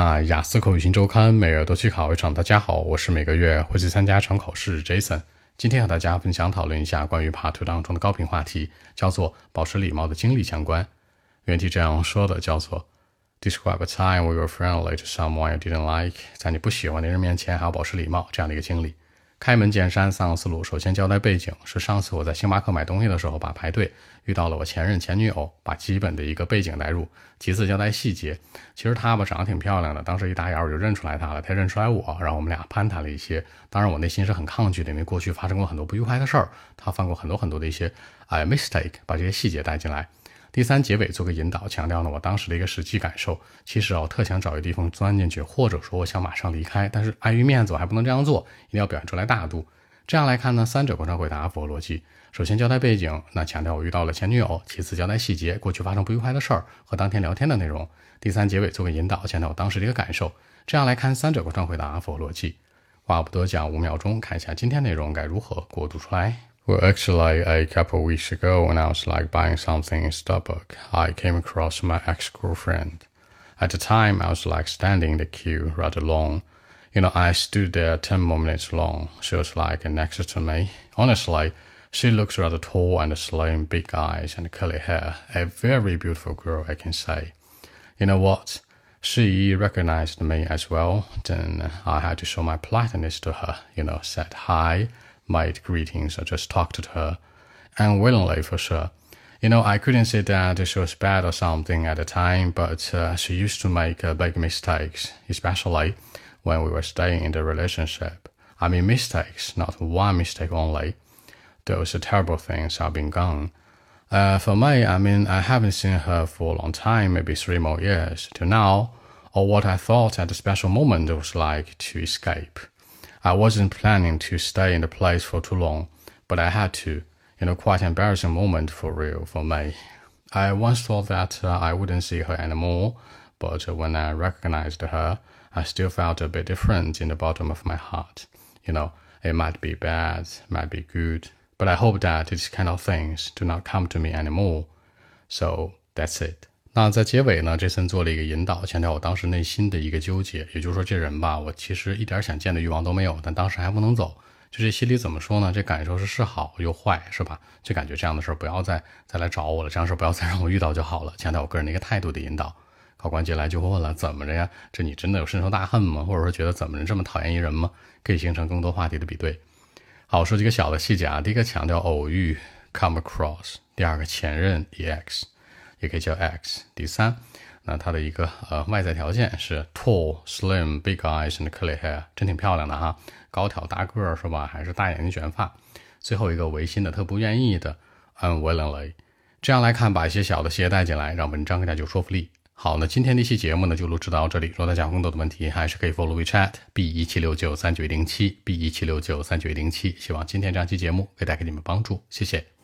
那雅思口语新周刊每月都去考一场。大家好，我是每个月会去参加一场考试 Jason。今天和大家分享讨论一下关于 Part Two 当中的高频话题，叫做保持礼貌的经历相关。原题这样说的，叫做 Describe a time where you were friendly to someone you didn't like，在你不喜欢的人面前还要保持礼貌这样的一个经历。开门见山，三个思路。首先交代背景是上次我在星巴克买东西的时候，把排队遇到了我前任前女友，把基本的一个背景带入。其次交代细节，其实她吧长得挺漂亮的，当时一打眼我就认出来她了，她认出来我，然后我们俩攀谈了一些。当然我内心是很抗拒的，因为过去发生过很多不愉快的事儿，她犯过很多很多的一些哎 mistake，把这些细节带进来。第三结尾做个引导，强调呢我当时的一个实际感受。其实啊，我特想找一个地方钻进去，或者说我想马上离开，但是碍于面子，我还不能这样做，一定要表现出来大度。这样来看呢，三者贯穿回答符合逻辑。首先交代背景，那强调我遇到了前女友；其次交代细节，过去发生不愉快的事儿和当天聊天的内容；第三结尾做个引导，强调我当时的一个感受。这样来看，三者贯穿回答符合逻辑。话不多讲，五秒钟，看一下今天内容该如何过渡出来。Well, actually, a couple weeks ago, when I was like buying something in Starbucks, I came across my ex-girlfriend. At the time, I was like standing in the queue rather long. You know, I stood there 10 more minutes long. She was like next to me. Honestly, she looks rather tall and slim, big eyes and curly hair. A very beautiful girl, I can say. You know what? She recognized me as well. Then I had to show my politeness to her. You know, said hi made greetings. I just talked to her, unwillingly for sure. You know, I couldn't say that she was bad or something at the time, but uh, she used to make uh, big mistakes, especially when we were staying in the relationship. I mean, mistakes, not one mistake only. Those terrible things have been gone. Uh, for me, I mean, I haven't seen her for a long time, maybe three more years till now, or what I thought at the special moment was like to escape. I wasn't planning to stay in the place for too long, but I had to. You know, quite an embarrassing moment for real for me. I once thought that uh, I wouldn't see her anymore, but when I recognized her, I still felt a bit different in the bottom of my heart. You know, it might be bad, might be good, but I hope that these kind of things do not come to me anymore. So that's it. 那在结尾呢，杰森做了一个引导，强调我当时内心的一个纠结，也就是说，这人吧，我其实一点想见的欲望都没有，但当时还不能走。就这心里怎么说呢？这感受是是好又坏，是吧？就感觉这样的事不要再再来找我了，这样事不要再让我遇到就好了。强调我个人的一个态度的引导。考官进来就会问了，怎么着呀？这你真的有深仇大恨吗？或者说觉得怎么着这么讨厌一人吗？可以形成更多话题的比对。好，说几个小的细节啊。第一个强调偶遇，come across；第二个前任，ex。也可以叫 X。第三，那它的一个呃外在条件是 tall, slim, big eyes and curly hair，真挺漂亮的哈，高挑大个儿是吧？还是大眼睛卷发。最后一个违心的特不愿意的 unwillingly。这样来看，把一些小的细节带进来，让文章更加有说服力。好，那今天这期节目呢就录制到这里。如果大家有更多的问题，还是可以 follow WeChat B 一七六九三九一零七 B 一七六九三九一零七。希望今天这期节目可以带给你们帮助，谢谢。